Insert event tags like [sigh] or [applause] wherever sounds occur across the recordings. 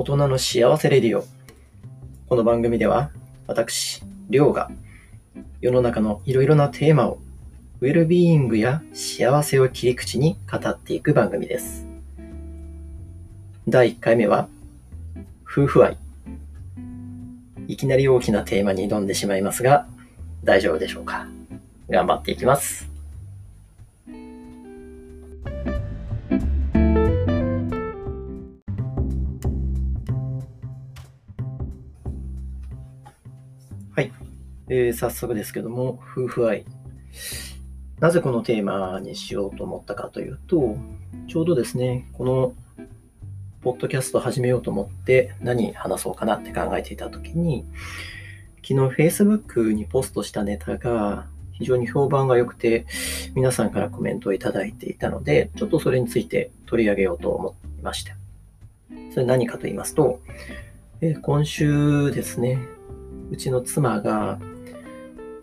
大人の幸せレディオ。この番組では、私、りょうが、世の中のいろいろなテーマを、ウェルビーイングや幸せを切り口に語っていく番組です。第1回目は、夫婦愛。いきなり大きなテーマに挑んでしまいますが、大丈夫でしょうか？頑張っていきます。えー、早速ですけども、夫婦愛。なぜこのテーマにしようと思ったかというと、ちょうどですね、このポッドキャスト始めようと思って何話そうかなって考えていたときに、昨日 Facebook にポストしたネタが非常に評判が良くて、皆さんからコメントをいただいていたので、ちょっとそれについて取り上げようと思いました。それ何かと言いますと、え今週ですね、うちの妻が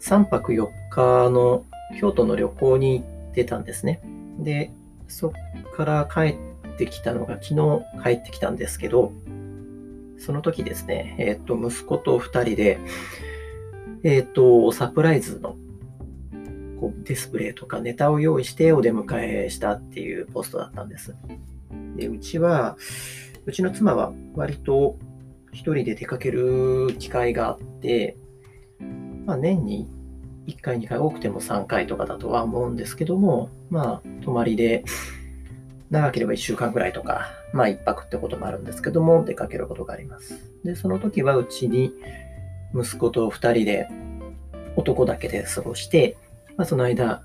3泊4日の京都の旅行に行ってたんですね。で、そっから帰ってきたのが昨日帰ってきたんですけど、その時ですね、えっ、ー、と、息子と2人で、えっ、ー、と、サプライズのこうディスプレイとかネタを用意してお出迎えしたっていうポストだったんです。で、うちは、うちの妻は割と一人で出かける機会があって、まあ、年に1回、2回、多くても3回とかだとは思うんですけども、まあ、泊まりで、長ければ1週間くらいとか、まあ1泊ってこともあるんですけども、出かけることがあります。で、その時はうちに息子と2人で男だけで過ごして、まあその間、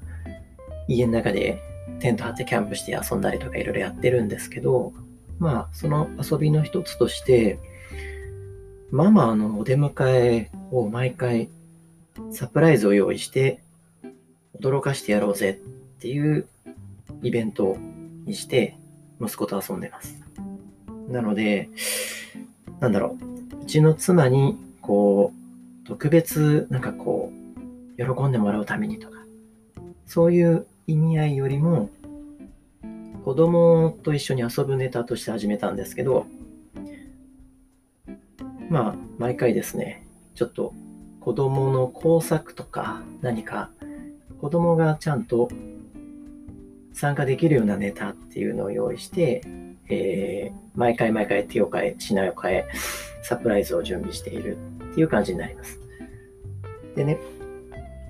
家の中でテント張ってキャンプして遊んだりとかいろいろやってるんですけど、まあその遊びの一つとして、ママのお出迎えを毎回サプライズを用意して、驚かしてやろうぜっていうイベントにして、息子と遊んでます。なので、なんだろう、うちの妻に、こう、特別、なんかこう、喜んでもらうためにとか、そういう意味合いよりも、子供と一緒に遊ぶネタとして始めたんですけど、まあ、毎回ですね、ちょっと子供の工作とか何か子供がちゃんと参加できるようなネタっていうのを用意して、えー、毎回毎回手を変え、品を変え、サプライズを準備しているっていう感じになります。でね、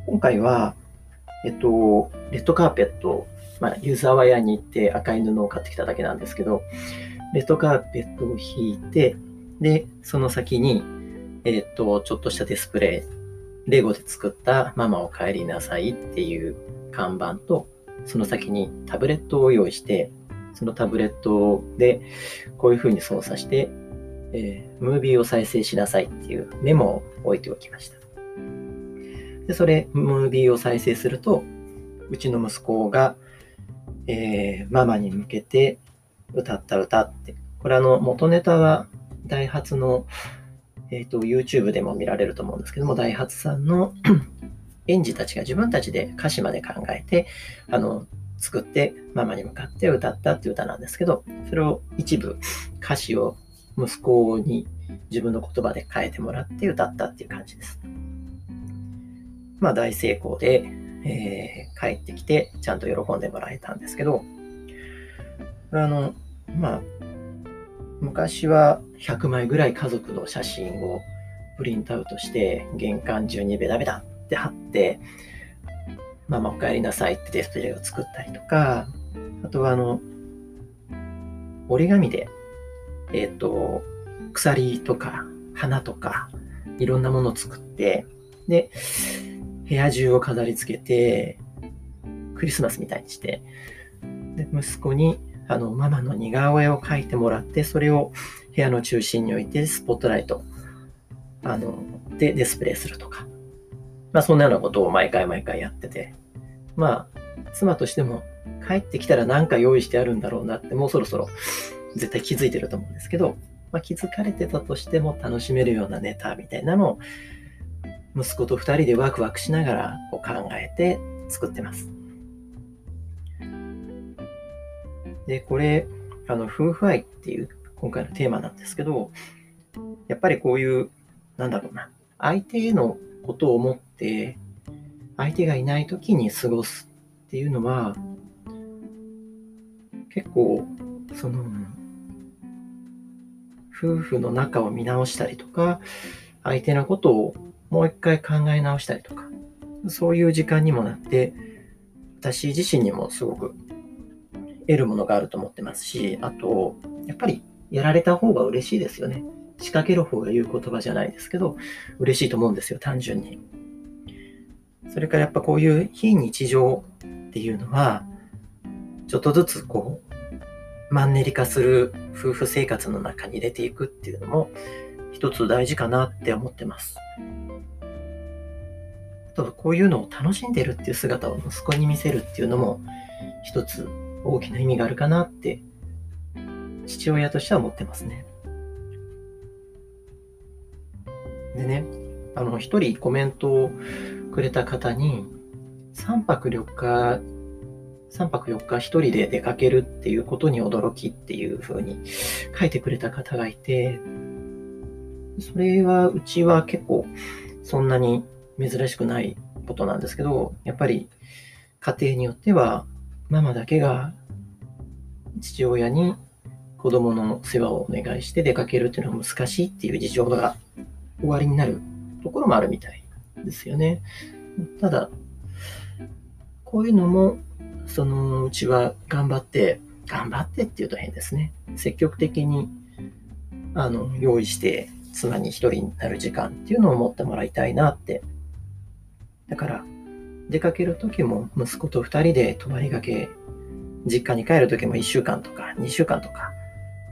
今回は、えっと、レッドカーペット、まあ、ユーザーワイヤーに行って赤い布を買ってきただけなんですけど、レッドカーペットを引いて、で、その先に、えっ、と、ちょっとしたディスプレイ、レゴで作ったママお帰りなさいっていう看板と、その先にタブレットを用意して、そのタブレットでこういう風に操作して、えー、ムービーを再生しなさいっていうメモを置いておきました。で、それ、ムービーを再生すると、うちの息子が、えー、ママに向けて歌った歌って、これあの、元ネタはダイハツのえっ、ー、と、YouTube でも見られると思うんですけども、ダイハツさんの [clears throat] 園児たちが自分たちで歌詞まで考えて、あの、作ってママに向かって歌ったっていう歌なんですけど、それを一部歌詞を息子に自分の言葉で変えてもらって歌ったっていう感じです。まあ大成功で、えー、帰ってきてちゃんと喜んでもらえたんですけど、あの、まあ、昔は100枚ぐらい家族の写真をプリントアウトして玄関中にベタベタって貼って、ママお帰りなさいってディスプレイを作ったりとか、あとはあの、折り紙で、えっ、ー、と、鎖とか花とかいろんなものを作って、で、部屋中を飾り付けて、クリスマスみたいにして、で、息子にあの、ママの似顔絵を描いてもらって、それを部屋の中心に置いて、スポットライト、あの、でディスプレイするとか。まあ、そんなようなことを毎回毎回やってて、まあ、妻としても、帰ってきたら何か用意してあるんだろうなって、もうそろそろ絶対気づいてると思うんですけど、まあ、気づかれてたとしても楽しめるようなネタみたいなのを、息子と二人でワクワクしながらこう考えて作ってます。で、これ、あの、夫婦愛っていう今回のテーマなんですけど、やっぱりこういう、なんだろうな、相手へのことを思って、相手がいない時に過ごすっていうのは、結構、その、夫婦の仲を見直したりとか、相手のことをもう一回考え直したりとか、そういう時間にもなって、私自身にもすごく得るものがあると思ってますし、あと、やっぱりやられた方が嬉しいですよね。仕掛ける方が言う言葉じゃないですけど、嬉しいと思うんですよ、単純に。それからやっぱこういう非日常っていうのは、ちょっとずつこう、マンネリ化する夫婦生活の中に入れていくっていうのも、一つ大事かなって思ってます。あと、こういうのを楽しんでるっていう姿を息子に見せるっていうのも、一つ大きな意味があるかなって、父親としては思ってますね。でね、あの、一人コメントをくれた方に、3泊4日、3泊4日一人で出かけるっていうことに驚きっていう風に書いてくれた方がいて、それはうちは結構そんなに珍しくないことなんですけど、やっぱり家庭によってはママだけが父親に子供の世話をお願いして出かけるっていうのは難しいっていう事情が終わりになるところもあるみたいですよね。ただ、こういうのも、そのうちは頑張って、頑張ってっていうと変ですね。積極的に、あの、用意して、妻に一人になる時間っていうのを持ってもらいたいなって。だから、出かける時も息子と二人で泊まりがけ、実家に帰る時も一週間とか二週間とか、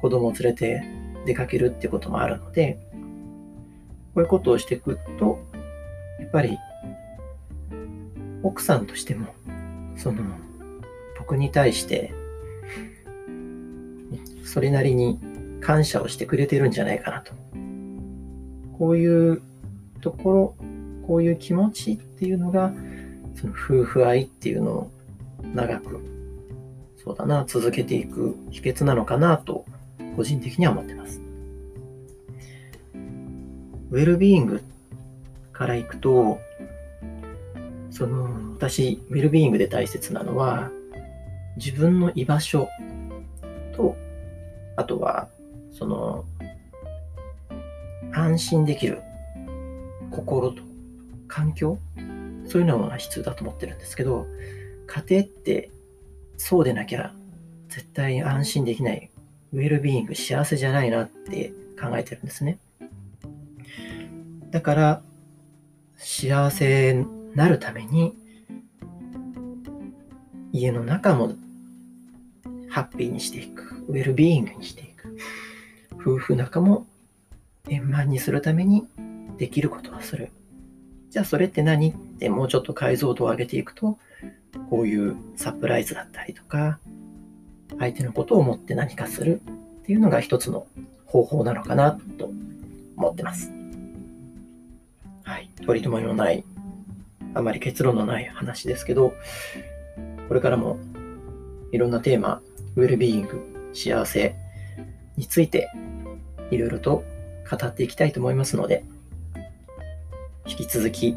子供を連れて出かけるってこともあるので、こういうことをしていくと、やっぱり奥さんとしても、その、僕に対して、それなりに感謝をしてくれてるんじゃないかなと。こういうところ、こういう気持ちっていうのが、その夫婦愛っていうのを長く、そうだな、続けていく秘訣なのかなと、個人的には思ってます。ウェルビーイングからいくと、その、私、ウェルビーイングで大切なのは、自分の居場所と、あとは、その、安心できる心と環境そういうのが必要だと思ってるんですけど、家庭ってそうでなきゃ絶対安心できない、ウェルビーイング、幸せじゃないなって考えてるんですね。だから、幸せになるために、家の中もハッピーにしていく、ウェルビーイングにしていく、夫婦仲も円満にするためにできることをする。じゃあそれって何？ってもうちょっと解像度を上げていくと、こういうサプライズだったりとか、相手のことを思って何かするっていうのが一つの方法なのかなと思ってます。はい。取り留めのない、あまり結論のない話ですけど、これからもいろんなテーマ、ウェルビーイング、幸せについていろいろと語っていきたいと思いますので、引き続き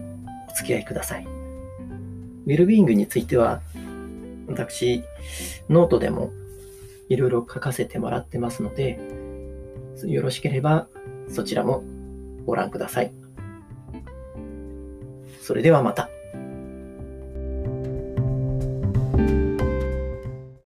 お付き合いください。ウェルビーイングについては、私、ノートでもいろいろ書かせてもらってますので、よろしければそちらもご覧ください。それではまた。